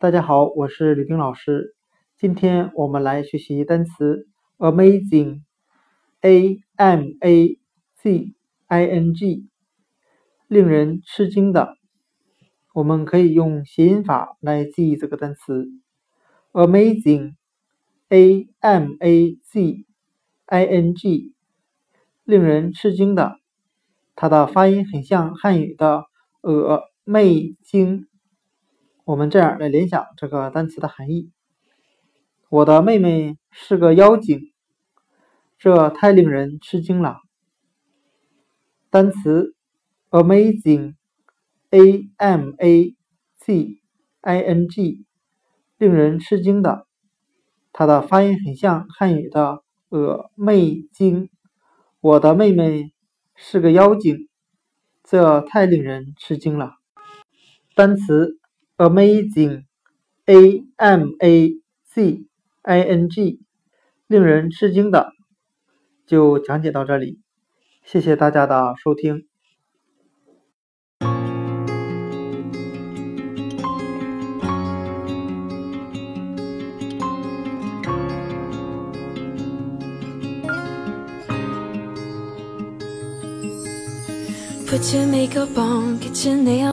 大家好，我是吕冰老师。今天我们来学习单词 amazing，a m a z i n g，令人吃惊的。我们可以用谐音法来记忆这个单词 amazing，a m a z i n g，令人吃惊的。它的发音很像汉语的“呃魅惊”。我们这样来联想这个单词的含义：我的妹妹是个妖精，这太令人吃惊了。单词 amazing，a m a z i n g，令人吃惊的。它的发音很像汉语的“呃魅精”。我的妹妹是个妖精，这太令人吃惊了。单词。Amazing, a m a z i n g，令人吃惊的，就讲解到这里，谢谢大家的收听。